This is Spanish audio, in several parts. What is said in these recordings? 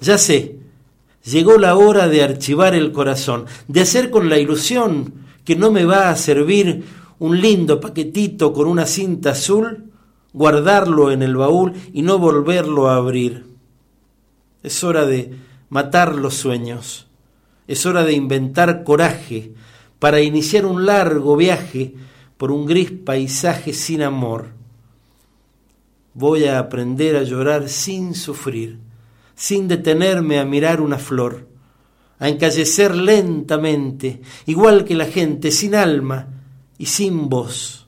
Ya sé, llegó la hora de archivar el corazón, de hacer con la ilusión que no me va a servir un lindo paquetito con una cinta azul, guardarlo en el baúl y no volverlo a abrir. Es hora de matar los sueños, es hora de inventar coraje para iniciar un largo viaje por un gris paisaje sin amor. Voy a aprender a llorar sin sufrir sin detenerme a mirar una flor, a encallecer lentamente, igual que la gente, sin alma y sin voz.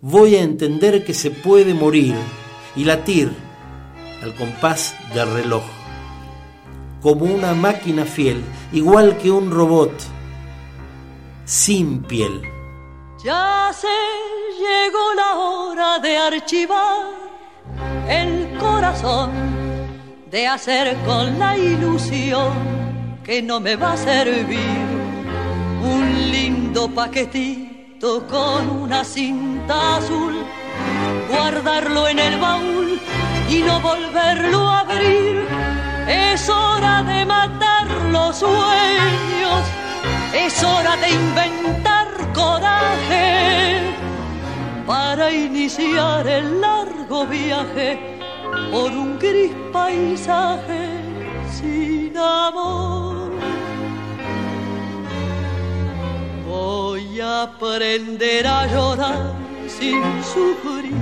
Voy a entender que se puede morir y latir al compás del reloj, como una máquina fiel, igual que un robot, sin piel. Ya se llegó la hora de archivar el corazón de hacer con la ilusión que no me va a servir un lindo paquetito con una cinta azul, guardarlo en el baúl y no volverlo a abrir. Es hora de matar los sueños, es hora de inventar coraje para iniciar el largo viaje por un gris paisaje sin amor. Voy a aprender a llorar sin sufrir,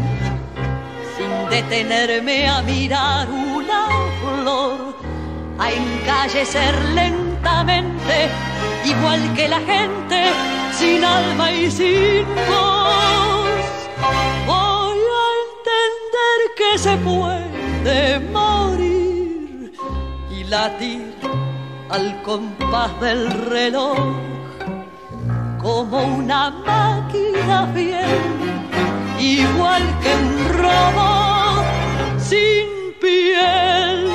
sin detenerme a mirar una flor, a encallecer lentamente, igual que la gente, sin alma y sin voz. Que se puede de morir y latir al compás del reloj como una máquina fiel, igual que un robot sin piel.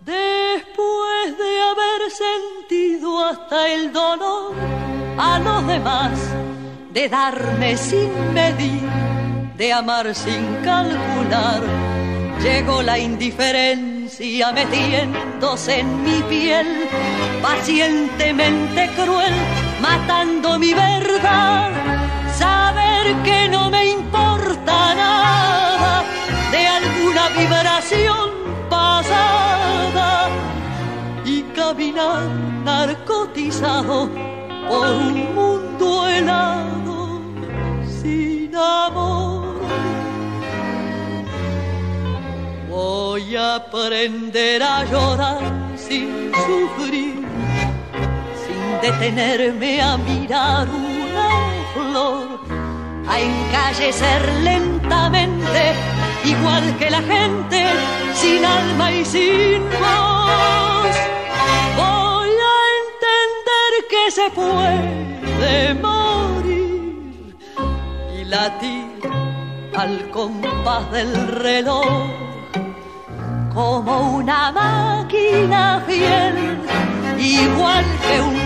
Después de haber sentido hasta el dolor a los demás, de darme sin medir, de amar sin calcular. Llegó la indiferencia metiéndose en mi piel, pacientemente cruel, matando mi verdad. Saber que no me importa nada de alguna vibración pasada y caminar narcotizado por un mundo helado sin amor. Voy a aprender a llorar sin sufrir, sin detenerme a mirar una flor, a encallecer lentamente, igual que la gente, sin alma y sin voz. Se puede morir latir al compás del reloj como una máquina fiel, igual que un